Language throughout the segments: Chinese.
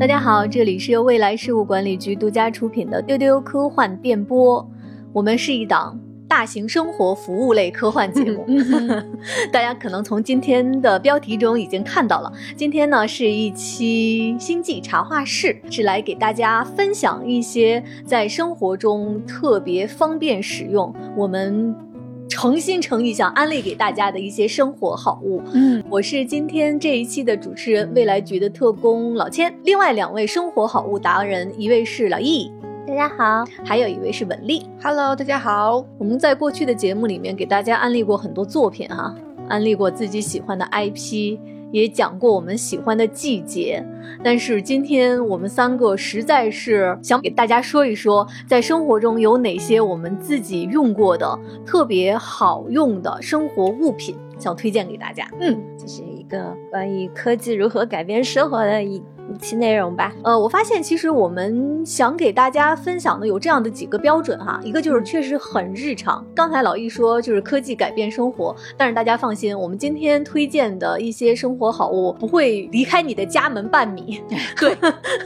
大家好，这里是由未来事务管理局独家出品的《丢丢科幻电波》，我们是一档大型生活服务类科幻节目。大家可能从今天的标题中已经看到了，今天呢是一期星际茶话室，是来给大家分享一些在生活中特别方便使用，我们。诚心诚意想安利给大家的一些生活好物。嗯，我是今天这一期的主持人，未来局的特工老千。另外两位生活好物达人，一位是老易，大家好；还有一位是文丽，Hello，大家好。我们在过去的节目里面给大家安利过很多作品哈，安利过自己喜欢的 IP。也讲过我们喜欢的季节，但是今天我们三个实在是想给大家说一说，在生活中有哪些我们自己用过的特别好用的生活物品，想推荐给大家。嗯，这是一个关于科技如何改变生活的一。一期内容吧，呃，我发现其实我们想给大家分享的有这样的几个标准哈，一个就是确实很日常。刚才老易说就是科技改变生活，但是大家放心，我们今天推荐的一些生活好物不会离开你的家门半米，对，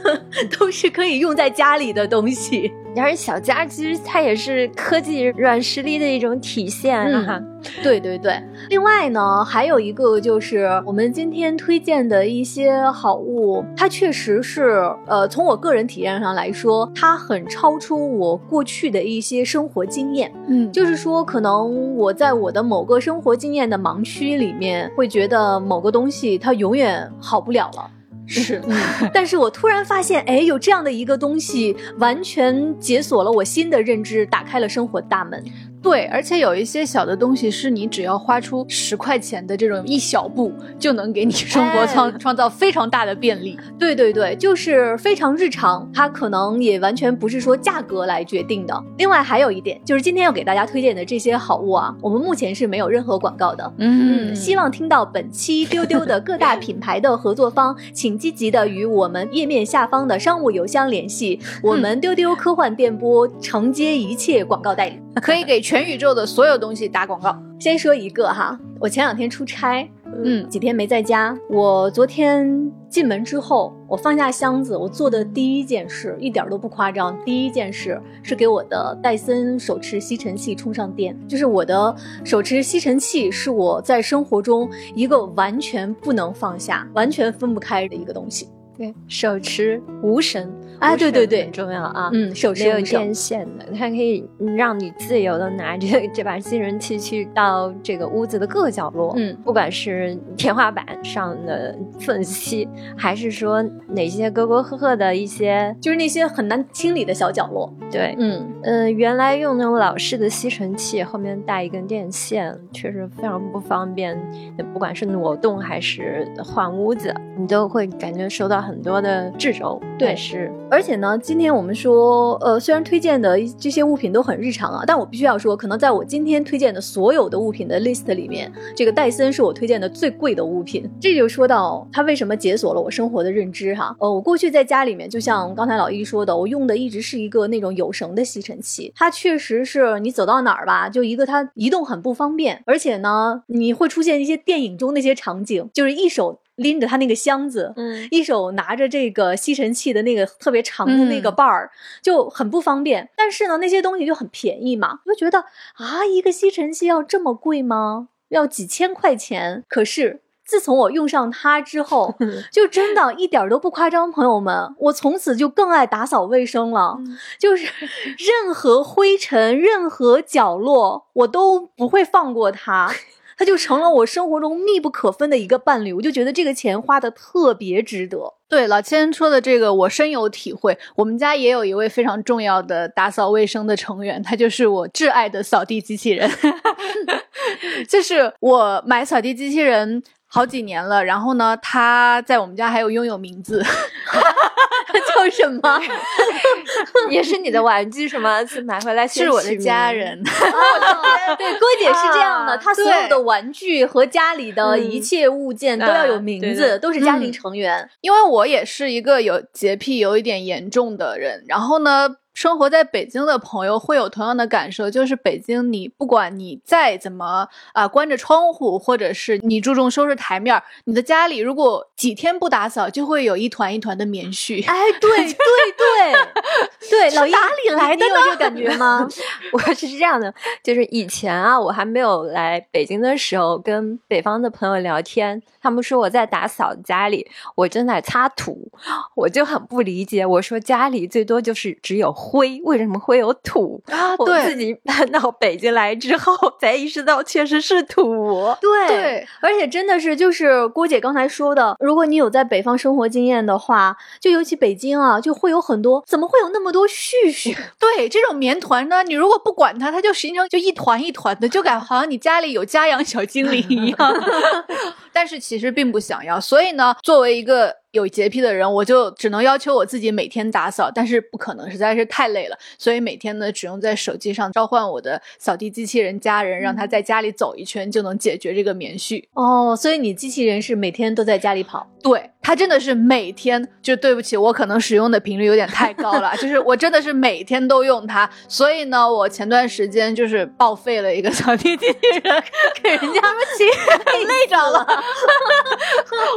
都是可以用在家里的东西。然而小家其实它也是科技软实力的一种体现哈。对对对，另外呢，还有一个就是我们今天推荐的一些好物，它确实是呃，从我个人体验上来说，它很超出我过去的一些生活经验。嗯，就是说，可能我在我的某个生活经验的盲区里面，会觉得某个东西它永远好不了了。是，但是我突然发现，哎，有这样的一个东西，完全解锁了我新的认知，打开了生活大门。对，而且有一些小的东西是你只要花出十块钱的这种一小步，就能给你生活创创造非常大的便利。对对对，就是非常日常，它可能也完全不是说价格来决定的。另外还有一点，就是今天要给大家推荐的这些好物啊，我们目前是没有任何广告的。嗯，希望听到本期丢丢的各大品牌的合作方，请积极的与我们页面下方的商务邮箱联系，我们丢丢科幻电波承接一切广告代理。可以给全宇宙的所有东西打广告。先说一个哈，我前两天出差，嗯，几天没在家。我昨天进门之后，我放下箱子，我做的第一件事一点都不夸张，第一件事是给我的戴森手持吸尘器充上电。就是我的手持吸尘器是我在生活中一个完全不能放下、完全分不开的一个东西。对，手持无绳。啊，对对对，很重要啊。嗯，手持没有电线的，它可以让你自由的拿着这 把吸尘器去到这个屋子的各个角落。嗯，不管是天花板上的缝隙，还是说哪些沟沟壑壑的一些，就是那些很难清理的小角落。对，嗯嗯，原来用那种老式的吸尘器，后面带一根电线，确实非常不方便。不管是挪动还是换屋子，你都会感觉受到很多的制肘。对，是。而且呢，今天我们说，呃，虽然推荐的这些物品都很日常啊，但我必须要说，可能在我今天推荐的所有的物品的 list 里面，这个戴森是我推荐的最贵的物品。这就说到它为什么解锁了我生活的认知哈。呃，我过去在家里面，就像刚才老一说的，我用的一直是一个那种有绳的吸尘器，它确实是你走到哪儿吧，就一个它移动很不方便，而且呢，你会出现一些电影中那些场景，就是一手。拎着他那个箱子，嗯，一手拿着这个吸尘器的那个特别长的那个把儿，就很不方便。但是呢，那些东西就很便宜嘛，就觉得啊，一个吸尘器要这么贵吗？要几千块钱？可是自从我用上它之后，就真的一点都不夸张，朋友们，我从此就更爱打扫卫生了。就是 任何灰尘、任何角落，我都不会放过它。它就成了我生活中密不可分的一个伴侣，我就觉得这个钱花的特别值得。对老千说的这个，我深有体会。我们家也有一位非常重要的打扫卫生的成员，他就是我挚爱的扫地机器人。就是我买扫地机器人好几年了，然后呢，他在我们家还有拥有名字。叫什么？也是你的玩具是吗？是买回来是我的家人。对，郭姐是这样的，她所有的玩具和家里的一切物件都要有名字，都是家庭成员。因为我也是一个有洁癖有一点严重的人，然后呢。生活在北京的朋友会有同样的感受，就是北京你不管你再怎么啊关着窗户，或者是你注重收拾台面儿，你的家里如果几天不打扫，就会有一团一团的棉絮。哎，对对对对，老哪里来的你有这个感觉吗？我是这样的，就是以前啊，我还没有来北京的时候，跟北方的朋友聊天，他们说我在打扫家里，我正在擦土，我就很不理解。我说家里最多就是只有灰，为什么会有土？啊我自己搬到北京来之后，才意识到确实是土。对对，而且真的是，就是郭姐刚才说的，如果你有在北方生活经验的话，就尤其北京啊，就会有很多，怎么会有那么多絮絮？对这种棉团呢，你如果不管它，它就形成就一团一团的，就感好像你家里有家养小精灵一样。但是其实并不想要，所以呢，作为一个有洁癖的人，我就只能要求我自己每天打扫，但是不可能，实在是太累了，所以每天呢，只用在手机上召唤我的扫地机器人家人，让他在家里走一圈，就能解决这个棉絮。哦，所以你机器人是每天都在家里跑。对，它真的是每天就对不起，我可能使用的频率有点太高了，就是我真的是每天都用它，所以呢，我前段时间就是报废了一个扫地机器人，给人家们起 累着了。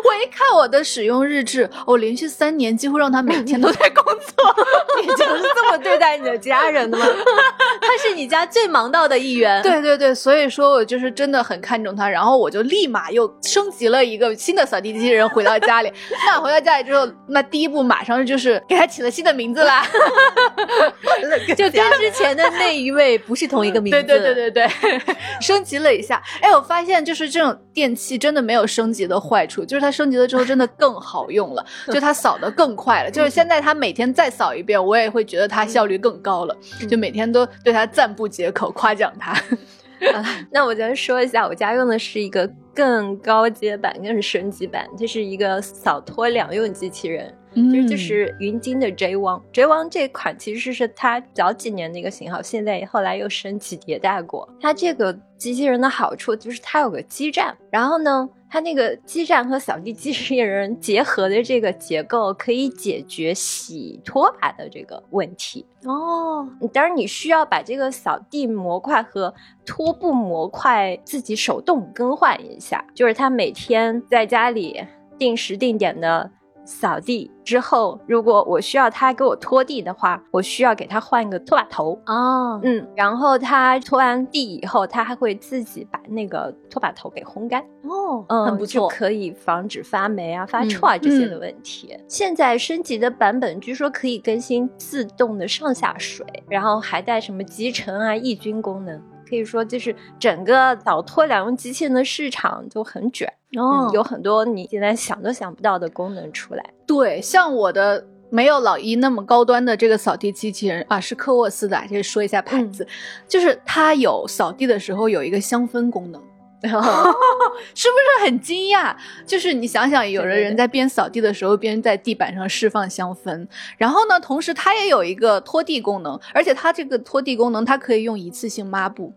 我一看我的使用日志，我连续三年几乎让他每天都在工作。你就是这么对待你的家人的吗？他是你家最忙到的一员。对对对，所以说我就是真的很看重他，然后我就立马又升级了一个新的扫地机器人回到家里。那回到家里之后，那第一步马上就是给他起了新的名字啦。就跟之前的那一位不是同一个名字。对对对对对，升级了一下。哎，我发现就是这种电器真的没有升级的坏处，就是它升级了之后真的更好用了，就它扫的更快了。就是现在它每天再扫一遍，我也会觉得它效率更高了，就每天都对它赞不绝口，夸奖它。啊，那我再说一下，我家用的是一个更高阶版、更升级版，这是一个扫拖两用机器人，就是就是云鲸的 J One。J One 这款其实是它早几年的一个型号，现在后来又升级迭代过。它这个机器人的好处就是它有个基站，然后呢。它那个基站和扫地机器人结合的这个结构，可以解决洗拖把的这个问题。哦，当然你需要把这个扫地模块和拖布模块自己手动更换一下，就是它每天在家里定时定点的。扫地之后，如果我需要他给我拖地的话，我需要给他换一个拖把头哦，嗯，然后他拖完地以后，他还会自己把那个拖把头给烘干哦，嗯，很不错，可以防止发霉啊、发臭啊这些的问题。现在升级的版本据说可以更新自动的上下水，然后还带什么集成啊、抑菌功能。可以说，就是整个扫拖两用机器人的市场就很卷哦、嗯，有很多你现在想都想不到的功能出来。对，像我的没有老一那么高端的这个扫地机器人啊，是科沃斯的，先说一下牌子，嗯、就是它有扫地的时候有一个香氛功能。是不是很惊讶？就是你想想，有的人在边扫地的时候边在地板上释放香氛，然后呢，同时它也有一个拖地功能，而且它这个拖地功能，它可以用一次性抹布，嗯、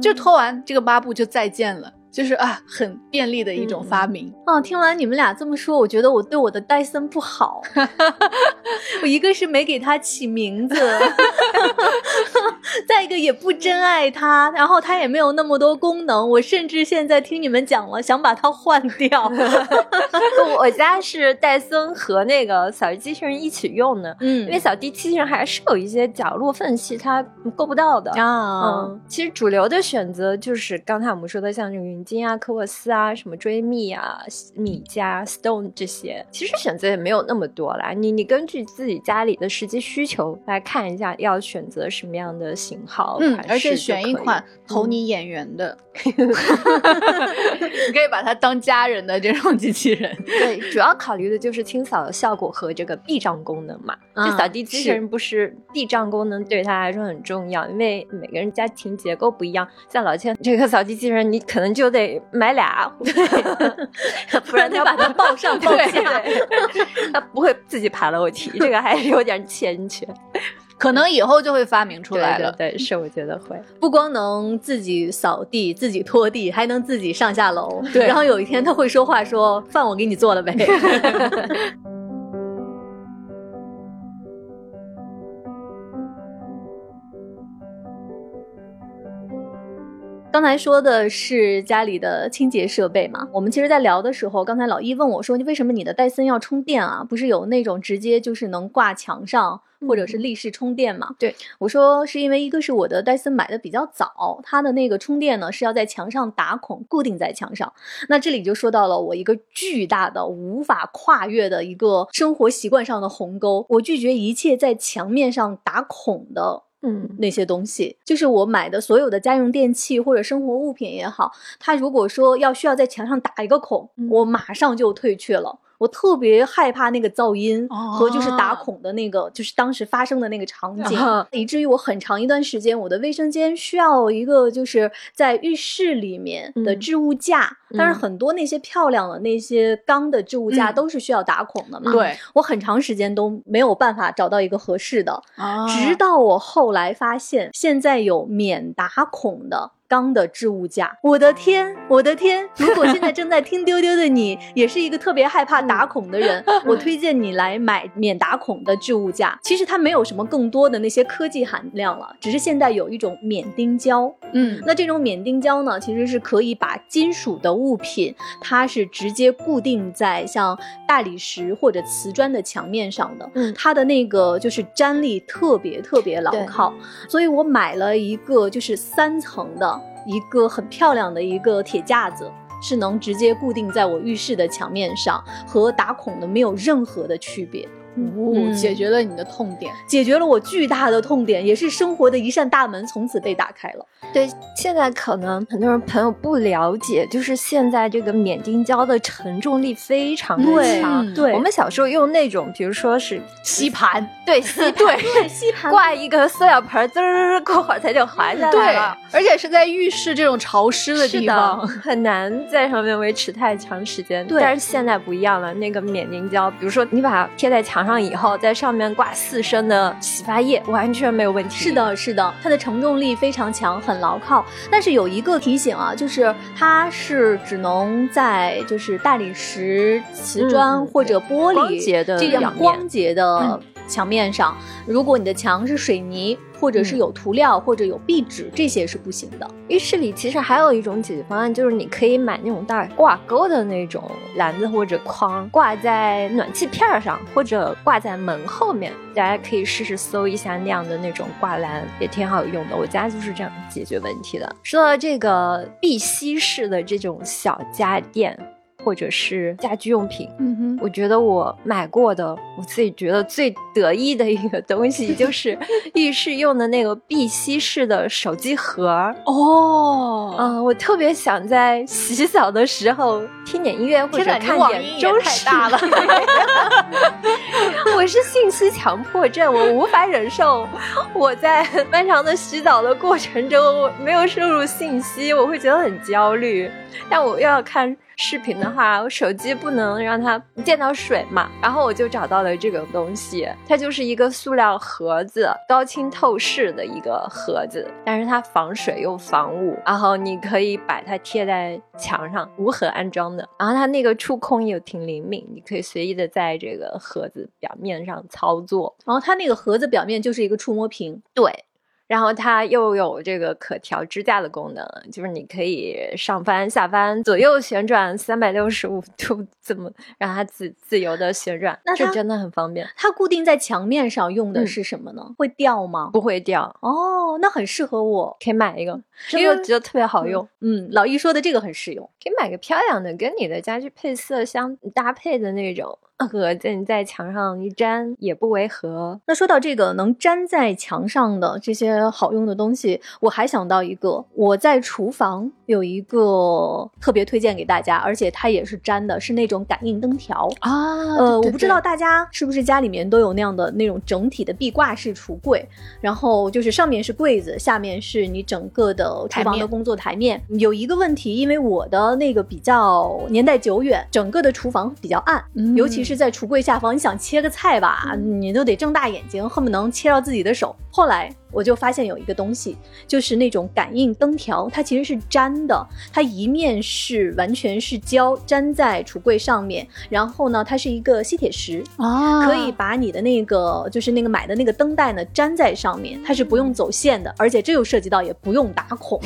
就拖完这个抹布就再见了。就是啊，很便利的一种发明。嗯、哦，听完你们俩这么说，我觉得我对我的戴森不好。我一个是没给它起名字，再一个也不真爱它，然后它也没有那么多功能。我甚至现在听你们讲了，想把它换掉。我家是戴森和那个扫地机器人一起用的，嗯，因为扫地机器人还是有一些角落缝隙它够不到的啊。嗯，其实主流的选择就是刚才我们说的，像这个云鲸啊、科沃斯啊、什么追觅啊、米家、Stone 这些，其实选择也没有那么多啦。你你根据自己家里的实际需求来看一下，要选择什么样的型号，嗯，而且选一款投你眼缘的 你可以把它当家人的这种机器人。对，主要考虑的就是清扫的效果和这个避障功能嘛。啊、这扫地机器人不是避障功能对它来说很重要，因为每个人家庭结构不一样。像老千这个扫地机器人，你可能就得买俩，不然他把它抱上抱下，他不会自己爬楼梯，这个还是有点欠缺。可能以后就会发明出来了。对,对，是我觉得会，不光能自己扫地、自己拖地，还能自己上下楼。对，然后有一天他会说话说，说饭我给你做了呗。。刚才说的是家里的清洁设备嘛？我们其实，在聊的时候，刚才老易问我说：“你为什么你的戴森要充电啊？不是有那种直接就是能挂墙上，或者是立式充电嘛？”对，我说是因为一个是我的戴森买的比较早，它的那个充电呢是要在墙上打孔，固定在墙上。那这里就说到了我一个巨大的无法跨越的一个生活习惯上的鸿沟，我拒绝一切在墙面上打孔的。嗯，那些东西，就是我买的所有的家用电器或者生活物品也好，它如果说要需要在墙上打一个孔，我马上就退却了。我特别害怕那个噪音和就是打孔的那个，就是当时发生的那个场景，以至于我很长一段时间，我的卫生间需要一个就是在浴室里面的置物架。但是很多那些漂亮的那些钢的置物架都是需要打孔的嘛？对，我很长时间都没有办法找到一个合适的，直到我后来发现，现在有免打孔的。钢的置物架，我的天，我的天！如果现在正在听丢丢的你，也是一个特别害怕打孔的人，我推荐你来买免打孔的置物架。其实它没有什么更多的那些科技含量了，只是现在有一种免钉胶。嗯，那这种免钉胶呢，其实是可以把金属的物品，它是直接固定在像大理石或者瓷砖的墙面上的。嗯，它的那个就是粘力特别特别牢靠，所以我买了一个就是三层的。一个很漂亮的一个铁架子，是能直接固定在我浴室的墙面上，和打孔的没有任何的区别。哦，解决了你的痛点，解决了我巨大的痛点，也是生活的一扇大门，从此被打开了。对，现在可能很多人朋友不了解，就是现在这个免钉胶的承重力非常的强。对，我们小时候用那种，比如说是吸盘，对，吸 对吸盘，挂一个塑料盆，滋儿过会儿它就滑下来了。对，而且是在浴室这种潮湿的地方，很难在上面维持太长时间。对，但是现在不一样了，那个免钉胶，比如说你把它贴在墙上以后，在上面挂四升的洗发液，完全没有问题。是的，是的，它的承重力非常强，很牢靠。但是有一个提醒啊，就是它是只能在就是大理石、瓷砖或者玻璃这样光洁的墙面上。如果你的墙是水泥，或者是有涂料或者有壁纸，这些是不行的。浴室里其实还有一种解决方案，就是你可以买那种带挂钩的那种篮子或者筐，挂在暖气片上，或者挂在门后面。大家可以试试搜一下那样的那种挂篮，也挺好用的。我家就是这样解决问题的。说到这个碧溪式的这种小家电。或者是家居用品，嗯哼，我觉得我买过的，我自己觉得最得意的一个东西，就 是浴室用的那个碧玺式的手机盒。哦，嗯，我特别想在洗澡的时候听点音乐或者看点周太大了。我是信息强迫症，我无法忍受我在漫长的洗澡的过程中没有摄入信息，我会觉得很焦虑。但我又要看。视频的话，我手机不能让它见到水嘛，然后我就找到了这个东西，它就是一个塑料盒子，高清透视的一个盒子，但是它防水又防雾，然后你可以把它贴在墙上，无痕安装的，然后它那个触控又挺灵敏，你可以随意的在这个盒子表面上操作，然后它那个盒子表面就是一个触摸屏，对。然后它又有这个可调支架的功能，就是你可以上翻、下翻、左右旋转三百六十五度，怎么让它自自由的旋转？那这真的很方便。它固定在墙面上用的是什么呢？会掉吗？不会掉。哦，那很适合我，可以买一个，因为我觉得特别好用。嗯，老易说的这个很实用，可以买个漂亮的，跟你的家居配色相搭配的那种。盒子你在墙上一粘也不违和。那说到这个能粘在墙上的这些好用的东西，我还想到一个，我在厨房有一个特别推荐给大家，而且它也是粘的，是那种感应灯条啊。呃，我不知道大家是不是家里面都有那样的那种整体的壁挂式橱柜，然后就是上面是柜子，下面是你整个的厨房的工作台面。有一个问题，因为我的那个比较年代久远，整个的厨房比较暗，尤其。是在橱柜下方，你想切个菜吧，你都得睁大眼睛，恨不能切到自己的手。后来我就发现有一个东西，就是那种感应灯条，它其实是粘的，它一面是完全是胶粘在橱柜上面，然后呢，它是一个吸铁石，啊。可以把你的那个就是那个买的那个灯带呢粘在上面，它是不用走线的，而且这又涉及到也不用打孔，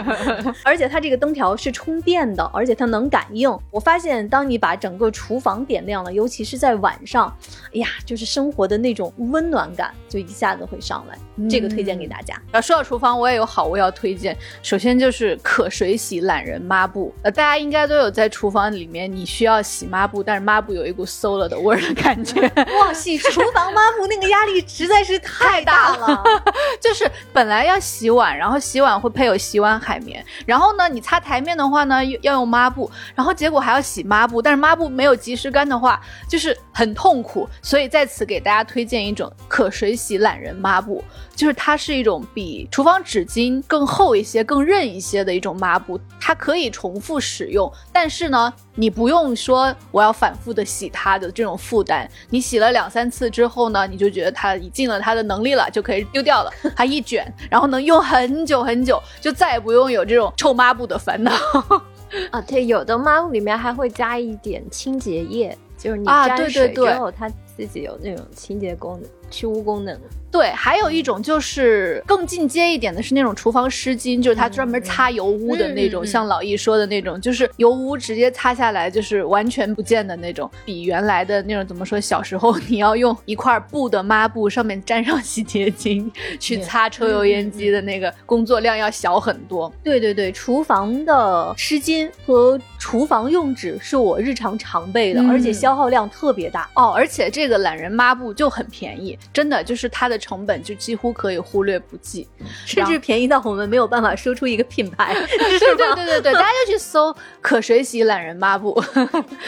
而且它这个灯条是充电的，而且它能感应。我发现当你把整个厨房点亮了，尤其是在晚上，哎呀，就是生活的那种温暖感就一下子会上来。这个推荐给大家。啊，说到厨房，我也有好物要推荐。首先就是可水洗懒人抹布，呃，大家应该都有在厨房里面，你需要洗抹布，但是抹布有一股馊了的味儿的感觉。哇，洗厨房抹布那个压力实在是 太大了。就是本来要洗碗，然后洗碗会配有洗碗海绵，然后呢，你擦台面的话呢，要用抹布，然后结果还要洗抹布，但是抹布没有及时干的话，就是很痛苦。所以在此给大家推荐一种可水洗懒人抹布，就是它是一种比厨房纸巾更厚一些、更韧一些的一种抹布，它可以重复使用，但是呢，你不用说我要反复的洗它的这种负担，你洗了两三次之后呢，你就觉得它已尽了它的能力了，就可以丢掉了。它一卷，然后能用很久很久，就再也不用有这种臭抹布的烦恼。啊，对，有的抹布里面还会加一点清洁液，就是你啊沾对对对水之后，它自己有那种清洁功能、去污功能。对，还有一种就是更进阶一点的是那种厨房湿巾，就是它专门擦油污的那种，像老易说的那种，就是油污直接擦下来就是完全不见的那种，比原来的那种怎么说？小时候你要用一块布的抹布上面沾上洗洁精去擦抽油烟机的那个工作量要小很多。对对对，厨房的湿巾和厨房用纸是我日常常备的，嗯而且消耗量特别大。哦，而且这个懒人抹布就很便宜，真的就是它的成本就几乎可以忽略不计。甚至便宜到我们没有办法说出一个品牌，对对对对对，大家就去搜可水洗懒人抹布，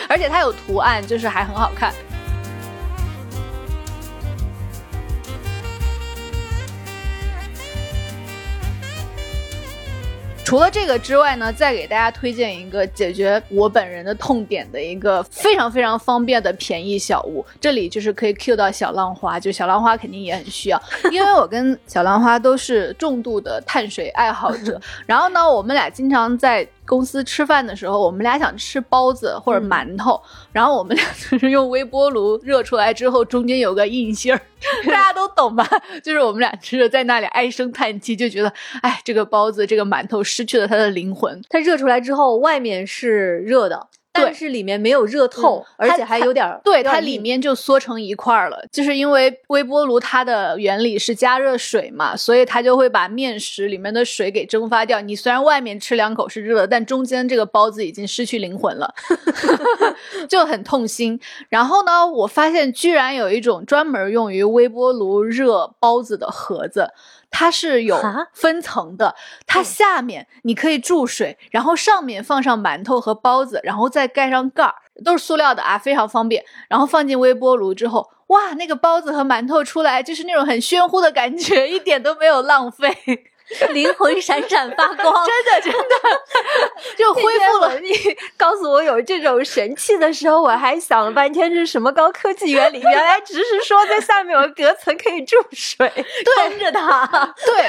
而且它有图案，就是还很好看。除了这个之外呢，再给大家推荐一个解决我本人的痛点的一个非常非常方便的便宜小物。这里就是可以 Q 到小浪花，就小浪花肯定也很需要，因为我跟小浪花都是重度的碳水爱好者。然后呢，我们俩经常在公司吃饭的时候，我们俩想吃包子或者馒头，然后我们俩 就是用微波炉热出来之后，中间有个硬芯儿，大家都懂吧？就是我们俩吃着在那里唉声叹气，就觉得，哎，这个包子这个馒头失去了它的灵魂。它热出来之后，外面是热的，对但是里面没有热透，而且还有点儿对，它里面就缩成一块儿了，就是因为微波炉它的原理是加热水嘛，所以它就会把面食里面的水给蒸发掉。你虽然外面吃两口是热的，但中间这个包子已经失去灵魂了，就很痛心。然后呢，我发现居然有一种专门用于微波炉热包子的盒子。它是有啊分层的，它下面你可以注水，然后上面放上馒头和包子，然后再盖上盖儿，都是塑料的啊，非常方便。然后放进微波炉之后，哇，那个包子和馒头出来就是那种很炫乎的感觉，一点都没有浪费，灵魂闪闪发光，真的真的 就恢复了。你告诉我有这种神器的时候，我还想了半天这是什么高科技原理，原来只是说在下面有隔层可以注水。撑着它。对，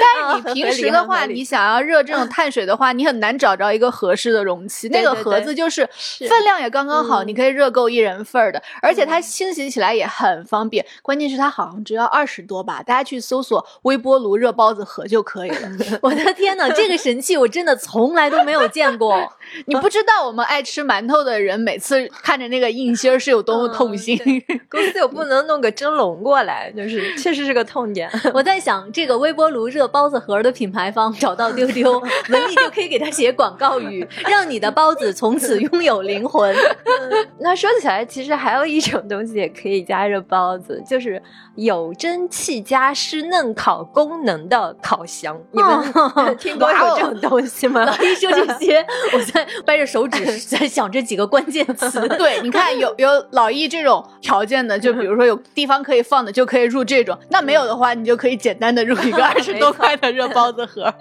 但是你平时的话，你想要热这种碳水的话，你很难找着一个合适的容器。那个盒子就是分量也刚刚好，你可以热够一人份儿的，而且它清洗起来也很方便。关键是它好像只要二十多吧，大家去搜索微波炉热包子盒就可以了。我的天哪，这个神器我真的从来都没有见过。你不知道我们爱吃馒头的人，每次看着那个硬芯儿是有多么痛心。公司又不能弄个蒸笼过来，就是确实是个痛点。我在想，这个微波炉热包子盒的品牌方找到丢丢，文丽就可以给他写广告语，让你的包子从此拥有灵魂。那说起来，其实还有一种东西也可以加热包子，就是有蒸汽加湿嫩烤功能的烤箱，你们 听过有这种东西吗？老一说这些，我在 掰着手指 在想这几个关键词。对，你看有有老易这种条件的，就比如说有地方可以放的，就可以入这种；那没有的话，你就可以简单的入一个二十多块的热包子盒。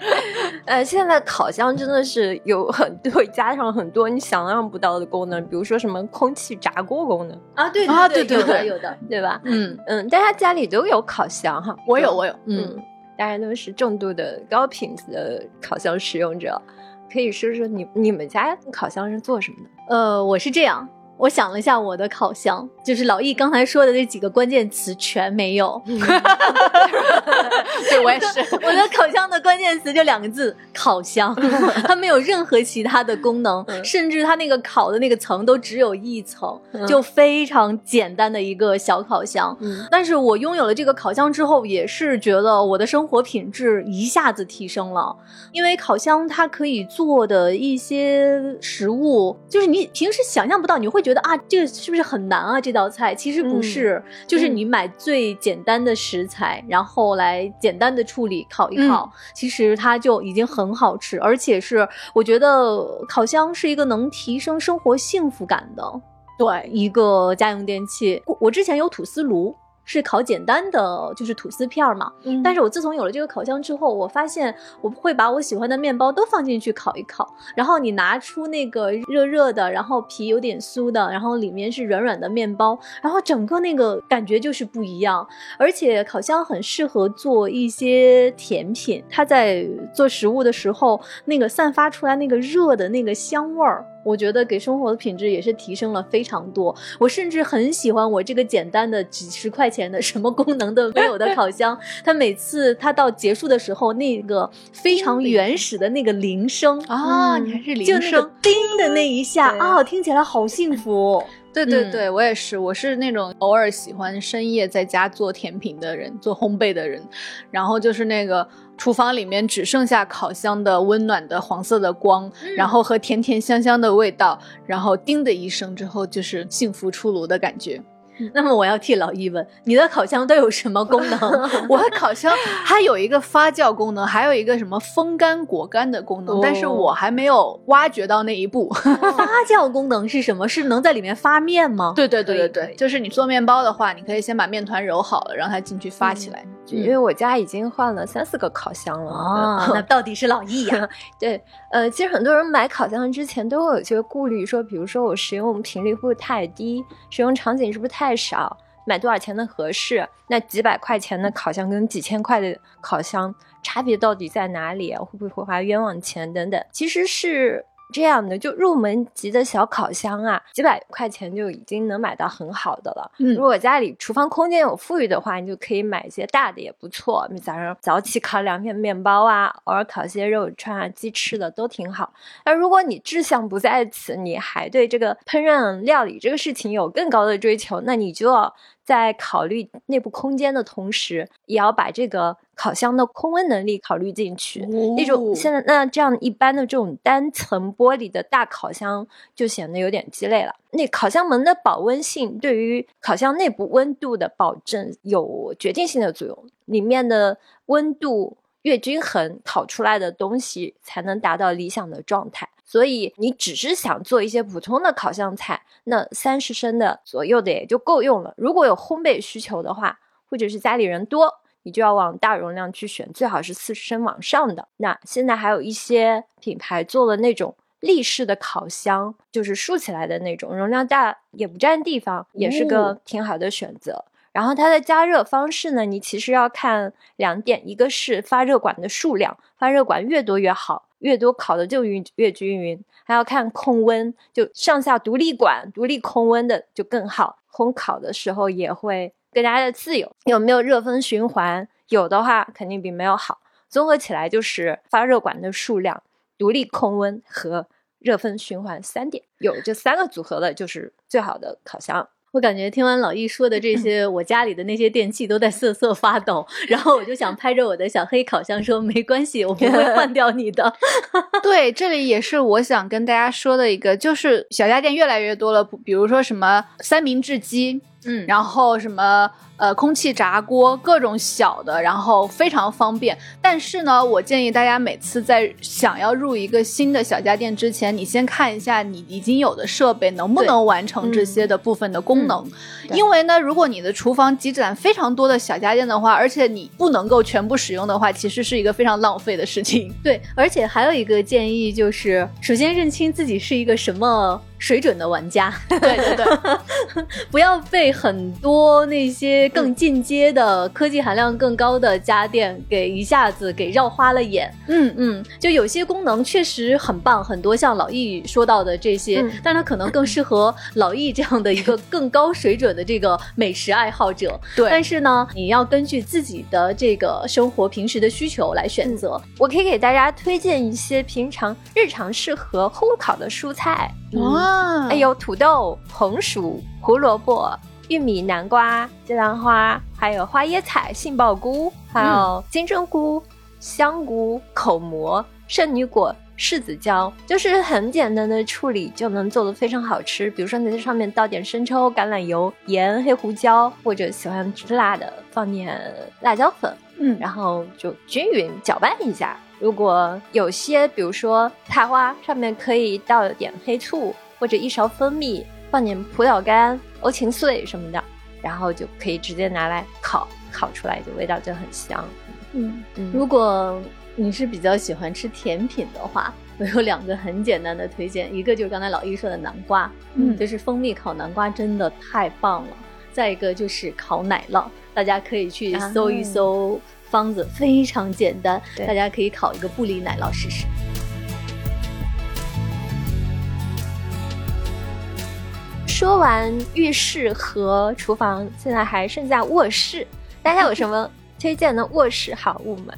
呃，现在烤箱真的是有很多加上很多你想象不到的功能，比如说什么空气炸锅功能啊，对啊，对对对，有的，对吧？嗯嗯，大家家里都有烤箱哈，我有我有，嗯，大家都是重度的高品质的烤箱使用者，可以说说你你们家烤箱是做什么的？呃，我是这样。我想了一下，我的烤箱就是老易刚才说的那几个关键词全没有。对我也是，我的烤箱的关键词就两个字：烤箱。它没有任何其他的功能，甚至它那个烤的那个层都只有一层，就非常简单的一个小烤箱。但是我拥有了这个烤箱之后，也是觉得我的生活品质一下子提升了，因为烤箱它可以做的一些食物，就是你平时想象不到，你会觉得啊，这个是不是很难啊？这道菜其实不是，就是你买最简单的食材，然后来简单的处理烤一烤，其实它就已经很好吃，而且是我觉得烤箱是一个能提升生活幸福感的，对一个家用电器。我之前有吐司炉。是烤简单的，就是吐司片儿嘛。嗯，但是我自从有了这个烤箱之后，我发现我会把我喜欢的面包都放进去烤一烤。然后你拿出那个热热的，然后皮有点酥的，然后里面是软软的面包，然后整个那个感觉就是不一样。而且烤箱很适合做一些甜品，它在做食物的时候，那个散发出来那个热的那个香味儿。我觉得给生活的品质也是提升了非常多。我甚至很喜欢我这个简单的几十块钱的什么功能都没有的烤箱。它每次它到结束的时候，那个非常原始的那个铃声啊，你还是铃声叮的那一下啊，听起来好幸福。对对对，我也是，我是那种偶尔喜欢深夜在家做甜品的人，做烘焙的人。然后就是那个厨房里面只剩下烤箱的温暖的黄色的光，然后和甜甜香香的味道，然后叮的一声之后，就是幸福出炉的感觉。那么我要替老易问，你的烤箱都有什么功能？我的烤箱它有一个发酵功能，还有一个什么风干果干的功能，但是我还没有挖掘到那一步。发酵功能是什么？是能在里面发面吗？对对对对对，就是你做面包的话，你可以先把面团揉好了，让它进去发起来。因为我家已经换了三四个烤箱了啊，那到底是老易呀？对，呃，其实很多人买烤箱之前都会有些顾虑，说比如说我使用频率会不会太低，使用场景是不是太少，买多少钱的合适？那几百块钱的烤箱跟几千块的烤箱差别到底在哪里？会不会会花冤枉钱等等？其实是。这样的就入门级的小烤箱啊，几百块钱就已经能买到很好的了。嗯，如果家里厨房空间有富裕的话，你就可以买一些大的也不错。你早上早起烤两片面包啊，偶尔烤些肉串啊、鸡翅的都挺好。那如果你志向不在此，你还对这个烹饪料理这个事情有更高的追求，那你就要。在考虑内部空间的同时，也要把这个烤箱的控温能力考虑进去。那种现在那这样一般的这种单层玻璃的大烤箱就显得有点鸡肋了。那烤箱门的保温性对于烤箱内部温度的保证有决定性的作用，里面的温度越均衡，烤出来的东西才能达到理想的状态。所以你只是想做一些普通的烤箱菜，那三十升的左右的也就够用了。如果有烘焙需求的话，或者是家里人多，你就要往大容量去选，最好是四十升往上的。那现在还有一些品牌做了那种立式的烤箱，就是竖起来的那种，容量大也不占地方，也是个挺好的选择。然后它的加热方式呢，你其实要看两点，一个是发热管的数量，发热管越多越好。越多烤的就越越均匀，还要看控温，就上下独立管、独立控温的就更好。烘烤的时候也会更加的自由。有没有热风循环？有的话肯定比没有好。综合起来就是发热管的数量、独立控温和热风循环三点，有这三个组合的就是最好的烤箱。我感觉听完老易说的这 些，我家里的那些电器都在瑟瑟发抖。然后我就想拍着我的小黑烤箱说：“没关系，我不会换掉你的。”对，这里也是我想跟大家说的一个，就是小家电越来越多了，比如说什么三明治机。嗯然后什么呃空气炸锅，各种小的，然后非常方便。但是呢，我建议大家每次在想要入一个新的小家电之前，你先看一下你已经有的设备能不能完成这些的部分的功能。对因为呢，如果你的厨房积攒非常多的小家电的话，而且你不能够全部使用的话，其实是一个非常浪费的事情。对，而且还有一个建议就是，首先认清自己是一个什么水准的玩家，对 对对，不要被很多那些更进阶的、科技含量更高的家电给一下子给绕花了眼。嗯嗯，就有些功能确实很棒，很多像老易说到的这些，嗯。但它可能更适合老易这样的一个更高水准的这个美食爱好者。对。但是呢，你要根据自己的这个生活平时的需求来选择。我可以给大家推荐一些平常日常适合烘烤的蔬菜，哇，哎，有土豆、红薯、胡萝卜、玉米、南瓜、鸡兰花，还有花椰菜、杏鲍菇，还有金针菇、香菇、口蘑、圣女果。柿子椒就是很简单的处理就能做的非常好吃，比如说你在上面倒点生抽、橄榄油、盐、黑胡椒，或者喜欢吃辣的放点辣椒粉，嗯，然后就均匀搅拌一下。如果有些，比如说菜花，上面可以倒点黑醋或者一勺蜂蜜，放点葡萄干、欧芹碎什么的，然后就可以直接拿来烤，烤出来就味道就很香。嗯，嗯，如果你是比较喜欢吃甜品的话，我有两个很简单的推荐，一个就是刚才老易说的南瓜，嗯就是蜂蜜烤南瓜真的太棒了。再一个就是烤奶酪，大家可以去啊搜一搜方子，非常简单，大家可以烤一个布里奶酪试试。说完浴室和厨房，现在还剩下卧室，大家有什么推荐的卧室好物吗？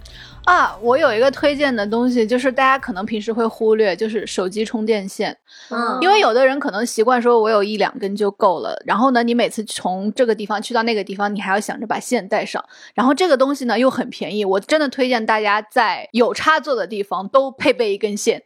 啊，我有一个推荐的东西，就是大家可能平时会忽略，就是手机充电线。嗯因为有的人可能习惯说，我有一两根就够了。然后呢，你每次从这个地方去到那个地方，你还要想着把线带上。然后这个东西呢又很便宜，我真的推荐大家在有插座的地方都配备一根线，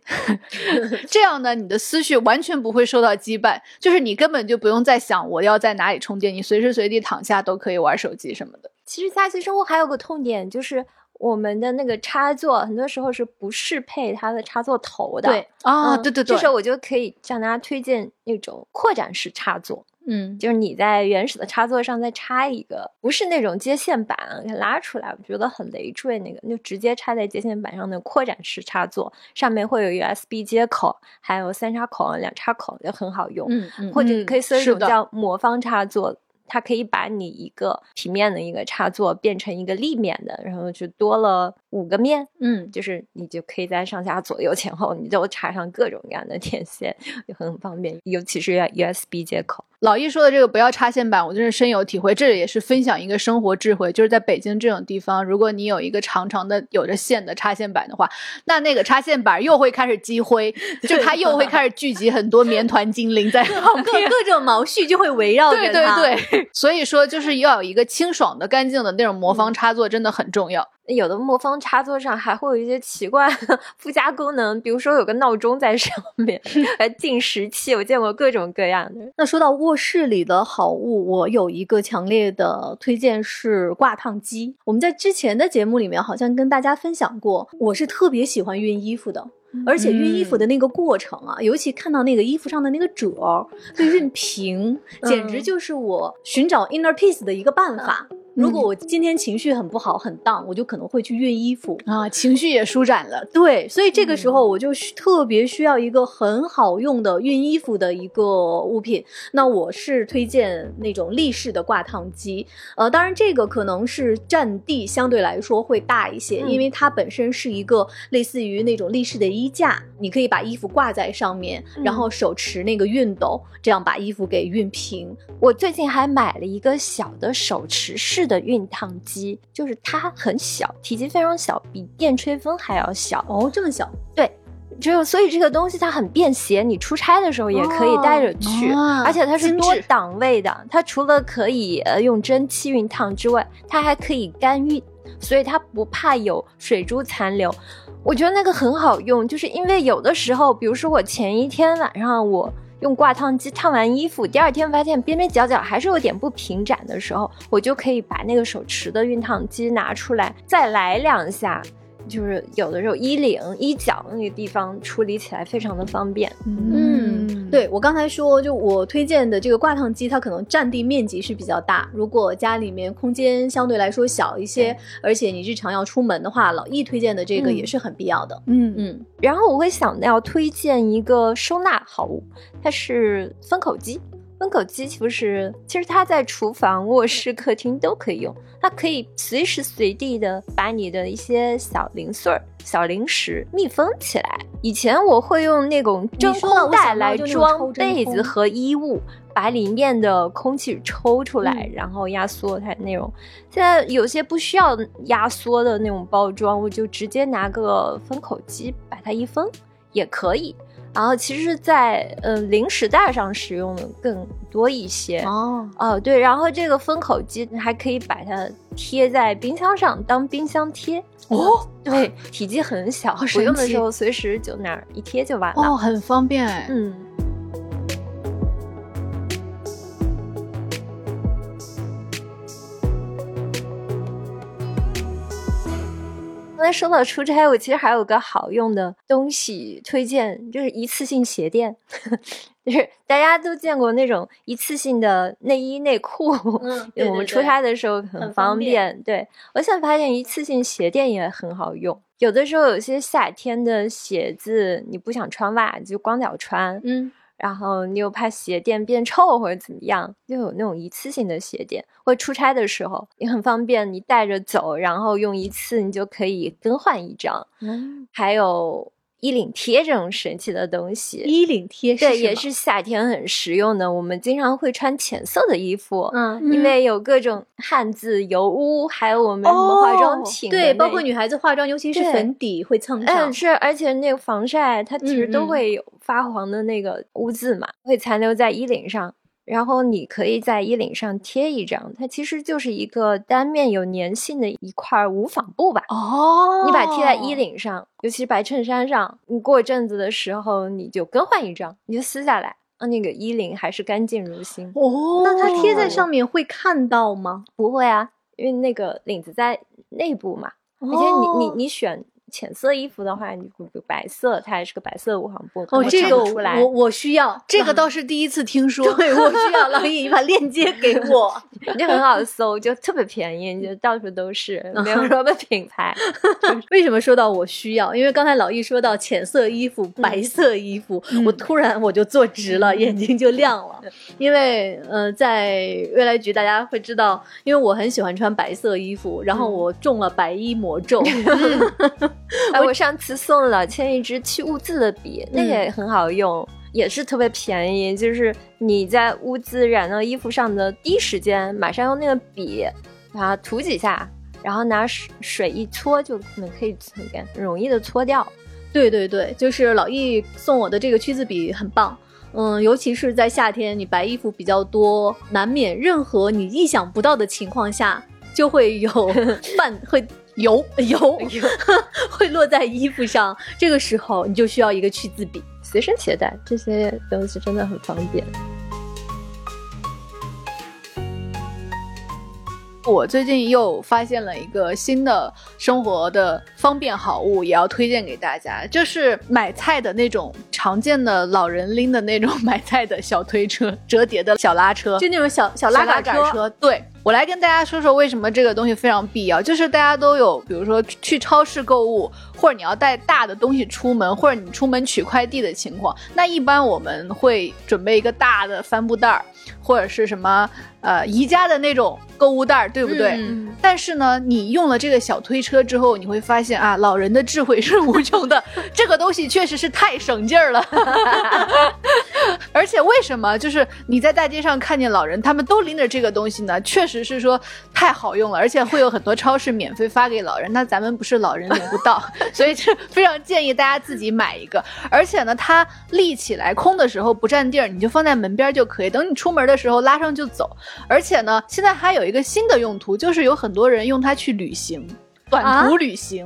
这样呢，你的思绪完全不会受到羁绊，就是你根本就不用再想我要在哪里充电，你随时随地躺下都可以玩手机什么的。其实假期生活还有个痛点，就是我们的那个插座，很多时候是不适配它的插座头的。对，啊，嗯对对对，这时候我就可以向大家推荐那种扩展式插座，嗯，就是你在原始的插座上再插一个，不是那种接线板给拉出来，我觉得很累赘。那个就直接插在接线板上的扩展式插座，上面会有 USB 接口，还有三插口、两插口，就很好用。嗯嗯，或者你可以搜一种叫魔方插座，它可以把你一个平面的一个插座变成一个立面的，然后就多了五个面，嗯就是你就可以在上下左右前后，你就插上各种各样的 电线，就很方便，尤其是 USB 接口。老易说的这个不要插线板，我真是深有体会。这也是分享一个生活智慧，就是在北京这种地方，如果你有一个长长的有着线的插线板的话，那那个插线板又会开始积灰，就它又会开始聚集很多棉团精灵在旁各边。各种毛絮就会围绕着对对它。对，所以说就是要有一个清爽的、干净的那种魔方插座，真的很重要。有的魔方插座上还会有一些奇怪的附加功能，比如说有个闹钟在上面，还定时器，我见过各种各样的。那说到卧室里的好物，我有一个强烈的推荐是挂烫机。我们在之前的节目里面好像跟大家分享过，我是特别喜欢熨衣服的。而且熨衣服的那个过程啊，尤其看到那个衣服上的那个褶儿被熨平，简直就是我寻找 inner peace 的一个办法。如果我今天情绪很不好、很 down，我就可能会去熨衣服。啊，情绪也舒展了。对，所以这个时候我就需特别需要一个很好用的熨衣服的一个物品。那我是推荐那种立式的挂烫机，呃，当然这个可能是占地相对来说会大一些，嗯因为它本身是一个类似于那种立式的衣架，你可以把衣服挂在上面，然后手持那个熨斗，这样把衣服给熨平。我最近还买了一个小的手持式的熨烫机，就是它很小，体积非常小，比电吹风还要小。哦，这么小，对只有所以这个东西它很便携，你出差的时候也可以带着去，哦而且它是多档位的。它除了可以呃用蒸汽熨烫之外，它还可以干熨，所以它不怕有水珠残留。我觉得那个很好用，就是因为有的时候，比如说我前一天晚上我用挂烫机烫完衣服，第二天发现边边角角还是有点不平展的时候，我就可以把那个手持的熨烫机拿出来，再来两下。就是有的时候衣领、衣角那个地方处理起来非常的方便。嗯，对我刚才说，就我推荐的这个挂烫机，它可能占地面积是比较大。如果家里面空间相对来说小一些，而且你日常要出门的话，老易推荐的这个也是很必要的。嗯嗯，然后我会想要推荐一个收纳好物，它是封口机。分口机其实其实它在厨房、卧室、客厅都可以用，它可以随时随地的把你的一些小零碎儿、小零食密封起来。以前我会用那种真空袋来装被子和衣物，把里面的空气抽出来，然后压缩它内容。现在有些不需要压缩的那种包装，我就直接拿个封口机把它一封也可以。然后其实，在呃零食袋上使用的更多一些哦。哦对，然后这个封口机还可以把它贴在冰箱上当冰箱贴。哦，对，体积很小，使用的时候随时就那儿一贴就完了。哦，很方便哎，嗯。刚才说到出差，我其实还有个好用的东西推荐，就是一次性鞋垫，就是大家都见过那种一次性的内衣内裤，嗯我们出差的时候很很方便便。对我现在发现一次性鞋垫也很好用，有的时候有些夏天的鞋子你不想穿袜子，就光脚穿，嗯，然后你又怕鞋垫变臭或者怎么样，就有那种一次性的鞋垫。或出差的时候也很方便，你带着走，然后用一次你就可以更换一张。嗯，还有衣领贴这种神奇的东西，衣领贴对，也是夏天很实用的。我们经常会穿浅色的衣服，嗯。因为有各种汗渍、油污，还有我们什么化妆品的对，包括女孩子化妆，尤其是粉底会蹭上嗯，。是，而且那个防晒它其实都会有发黄的那个污渍嘛，会残留在衣领上。然后你可以在衣领上贴一张，它其实就是一个单面有粘性的一块无纺布吧。哦，你把它贴在衣，领上，尤其是白衬衫上，你过阵子的时候你就更换一张，你就撕下来，啊，那个衣领还是干净如新。哦，那它贴在上面会看到吗？不会啊，因为那个领子在内部嘛，而且哦你你你选浅色衣服的话，你会白色，它还是个白色无纺布，可哦，这个我。我我需要这个倒是第一次听说，对，我需要老易，你把链接给 我。你就很好搜，就特别便宜，就到处都是，没有什么品牌。为什么说到我需要？因为刚才老易说到浅色衣服、白色衣服，嗯我突然我就坐直了，眼睛就亮了。因为呃，在未来局大家会知道，因为我很喜欢穿白色衣服，然后我中了白衣魔咒。哎，我上次送老千一支去污渍的笔，那个也很好用，也是特别便宜。就是你在污渍染到衣服上的第一时间，马上用那个笔把它涂几下，然后拿水水一搓，就可能可以很干容易的搓掉。对对对，就是老易送我的这个去渍笔很棒。嗯，尤其是在夏天，你白衣服比较多，难免任何你意想不到的情况下，就会有 饭会油油 会落在衣服上。这个时候，你就需要一个去渍笔。随身携带这些东西真的很方便。我最近又发现了一个新的生活的方便好物，也要推荐给大家，就是买菜的那种常见的老人拎的那种 买菜的小推车，折叠的小拉车，就那种小小小拉杆车。对我来跟大家说说为什么这个东西非常必要，就是大家都有，比如说去超市购物，或者你要带大的东西出门，或者你出门取快递的情况，那一般我们会准备一个大的帆布袋儿，或者是什么呃宜家的那种购物袋儿，对不对？嗯但是呢，你用了这个小推车之后，你会发现啊，老人的智慧是无穷的。这个东西确实是太省劲儿了。而且为什么就是你在大街上看见老人，他们都拎着这个东西呢？确实是说太好用了，而且会有很多超市免费发给老人。那咱们不是老人领不到，所以就非常建议大家自己买一个。而且呢，它立起来空的时候不占地儿，你就放在门边就可以。等你出门的时候拉上就走。而且呢，现在还有一个新的用途，就是有很多人用它去旅行，短途旅行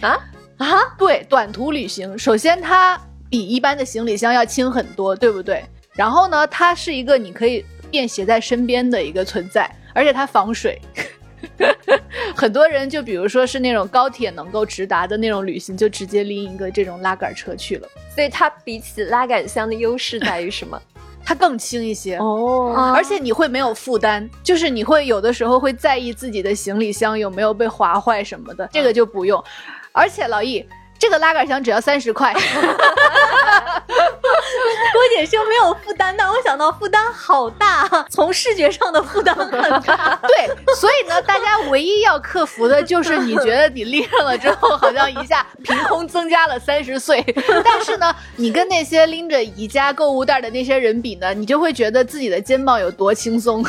啊啊，对，短途旅行，首先它比一般的行李箱要轻很多，对不对？然后呢，它是一个你可以便携在身边的一个存在，而且它防水。很多人就比如说是那种高铁能够直达的那种旅行，就直接拎一个这种拉杆车去了。所以它比起拉杆箱的优势在于什么？它更轻一些，哦，而且你会没有负担，就是你会有的时候会在意自己的行李箱有没有被划坏什么的，这个就不用。而且老易，这个拉杆箱只要三十块。郭姐说没有负担，但我想到负担好大，从视觉上的负担很大。对，所以呢，大家唯一要克服的就是你觉得你拎上了之后，好像一下凭空增加了三十岁。但是呢，你跟那些拎着宜家购物袋的那些人比呢，你就会觉得自己的肩膀有多轻松。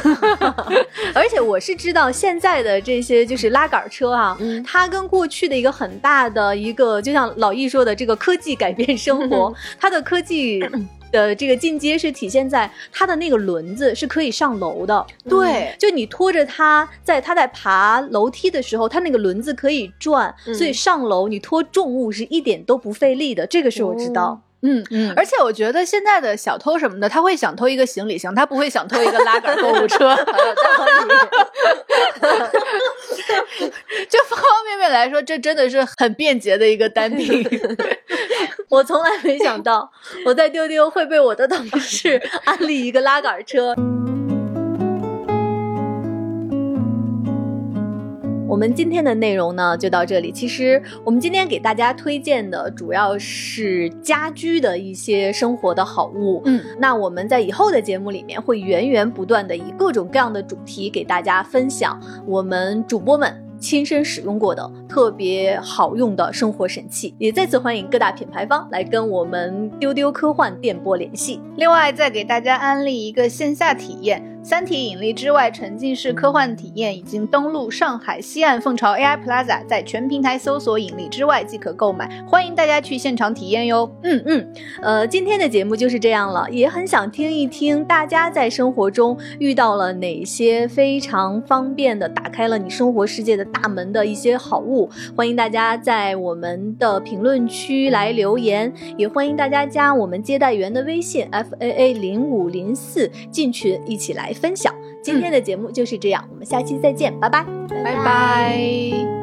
而且我是知道现在的这些就是拉杆车啊，嗯它跟过去的一个很大的一个，就像老易说的，这个科技改变生活，它的科技。的这个进阶是体现在它的那个轮子是可以上楼的，对，就你拖着它，在它在爬楼梯的时候，它那个轮子可以转，嗯所以上楼你拖重物是一点都不费力的，这个是我知道。嗯嗯而且我觉得现在的小偷什么的，他会想偷一个行李箱，他不会想偷一个拉杆购物车。就方方面面来说，这真的是很便捷的一个单品。我从来没想到，我在丢丢会被我的同事安利一个拉杆车。我们今天的内容呢，就到这里。其实我们今天给大家推荐的主要是家居的一些生活的好物。嗯，那我们在以后的节目里面会源源不断的以各种各样的主题给大家分享我们主播们亲身使用过的特别好用的生活神器。也再次欢迎各大品牌方来跟我们丢丢科幻电波联系。另外再给大家安利一个线下体验。三体引力之外沉浸式科幻体验已经登陆上海西岸凤巢 AI Plaza，在全平台搜索“引力之外”即可购买，欢迎大家去现场体验哟。嗯嗯，呃，今天的节目就是这样了，也很想听一听大家在生活中遇到了哪些非常方便的打开了你生活世界的大门的一些好物，欢迎大家在我们的评论区来留言，也欢迎大家加我们接待员的微信 f a a 零五零四进群一起来分享。今天的节目就是这样，我们下期再见，拜拜。拜拜